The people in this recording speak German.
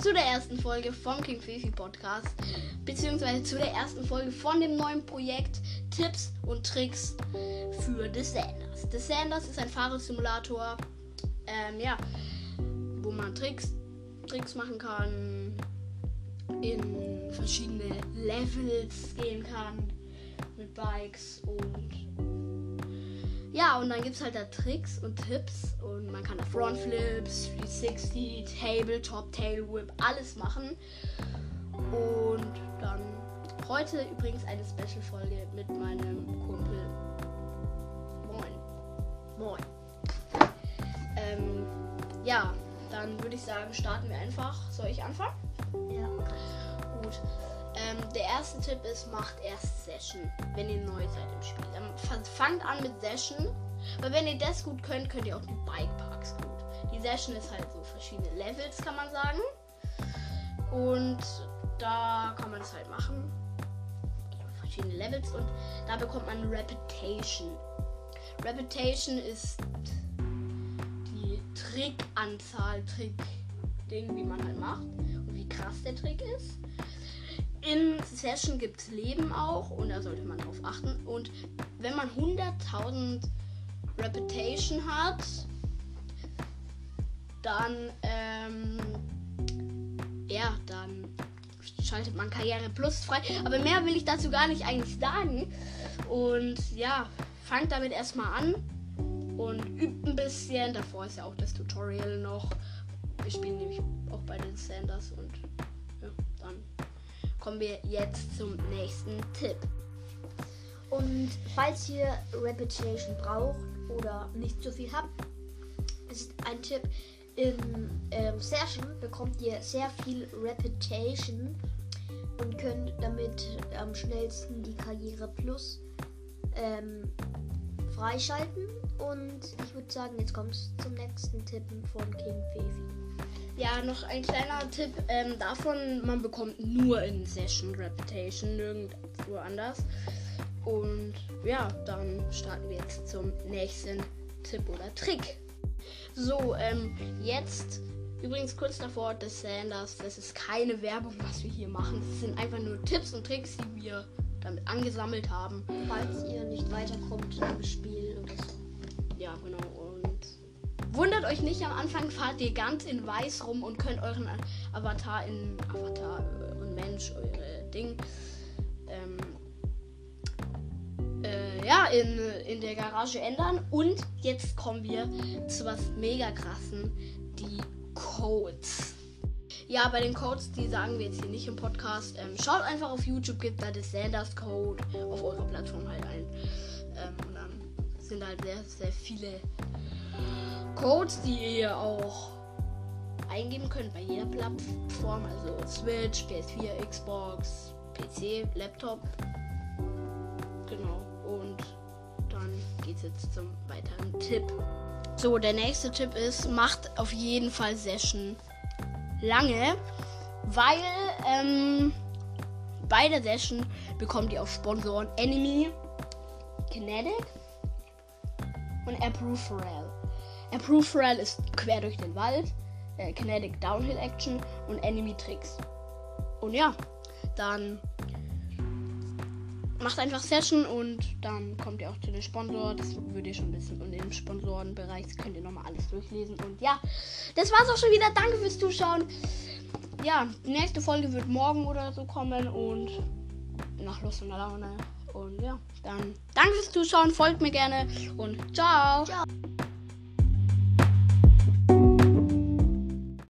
zu der ersten Folge vom King Fifi Podcast, beziehungsweise zu der ersten Folge von dem neuen Projekt Tipps und Tricks für. The Sanders ist ein Fahrradsimulator, ähm, ja, wo man Tricks, Tricks machen kann, in verschiedene Levels gehen kann mit Bikes und ja, und dann gibt es halt da Tricks und Tipps und man kann da Frontflips, 360, Tabletop, Tail Whip, alles machen. Und dann heute übrigens eine Special-Folge mit meinem Kumpel. Moin. Moin. Ähm, ja, dann würde ich sagen, starten wir einfach. Soll ich anfangen? Ja. Gut. Ähm, der erste Tipp ist, macht erst Session, wenn ihr neu seid im Spiel. Dann fangt an mit Session, weil wenn ihr das gut könnt, könnt ihr auch die Bike Parks gut. Die Session ist halt so verschiedene Levels, kann man sagen. Und da kann man es halt machen. Verschiedene Levels und da bekommt man Reputation. Reputation ist die Trickanzahl, Trick-Ding, wie man halt macht und wie krass der Trick ist. In Session gibt es Leben auch und da sollte man drauf achten. Und wenn man 100.000 Reputation hat, dann, ähm, ja, dann schaltet man Karriere Plus frei. Aber mehr will ich dazu gar nicht eigentlich sagen. Und ja, fangt damit erstmal an und übt ein bisschen. Davor ist ja auch das Tutorial noch. Wir spielen nämlich auch bei den Sanders und kommen wir jetzt zum nächsten Tipp. Und falls ihr Reputation braucht oder nicht so viel habt, ist ein Tipp. In ähm, Session bekommt ihr sehr viel Reputation und könnt damit am schnellsten die Karriere Plus ähm, freischalten. Und ich würde sagen, jetzt kommt es zum nächsten Tippen von King Fevi. Ja, noch ein kleiner Tipp ähm, davon, man bekommt nur in Session Reputation, nirgendwo anders. Und ja, dann starten wir jetzt zum nächsten Tipp oder Trick. So, ähm, jetzt übrigens kurz davor, das Sanders, das ist keine Werbung, was wir hier machen. Das sind einfach nur Tipps und Tricks, die wir damit angesammelt haben. Falls ihr nicht weiterkommt im Spiel oder so. Ja, genau. Und wundert euch nicht, am Anfang fahrt ihr ganz in weiß rum und könnt euren Avatar in Avatar, euren Mensch, eure Ding, ähm, äh, ja, in, in der Garage ändern. Und jetzt kommen wir zu was mega krassen, die Codes. Ja, bei den Codes, die sagen wir jetzt hier nicht im Podcast. Ähm, schaut einfach auf YouTube, gibt da das Sanders Code auf eurer Plattform halt ein. Ähm, und dann sind halt sehr, sehr viele Codes, die ihr auch eingeben könnt bei jeder Plattform. Also Switch, PS4, Xbox, PC, Laptop. Genau. Und dann geht's jetzt zum weiteren Tipp. So, der nächste Tipp ist, macht auf jeden Fall Session lange, weil ähm, bei der Session bekommt ihr auch Sponsoren Enemy, Kinetic und Approve Pharrell. Approve Pharrell ist quer durch den Wald, äh, Kinetic Downhill Action und Enemy Tricks. Und ja, dann macht einfach Session und dann kommt ihr auch zu den Sponsor. Das würde ihr schon wissen. Und im Sponsorenbereich könnt ihr nochmal alles durchlesen. Und ja, das war's auch schon wieder. Danke fürs Zuschauen. Ja, die nächste Folge wird morgen oder so kommen und nach Lust und Laune. Und ja, dann danke fürs Zuschauen. Folgt mir gerne und ciao. Ciao.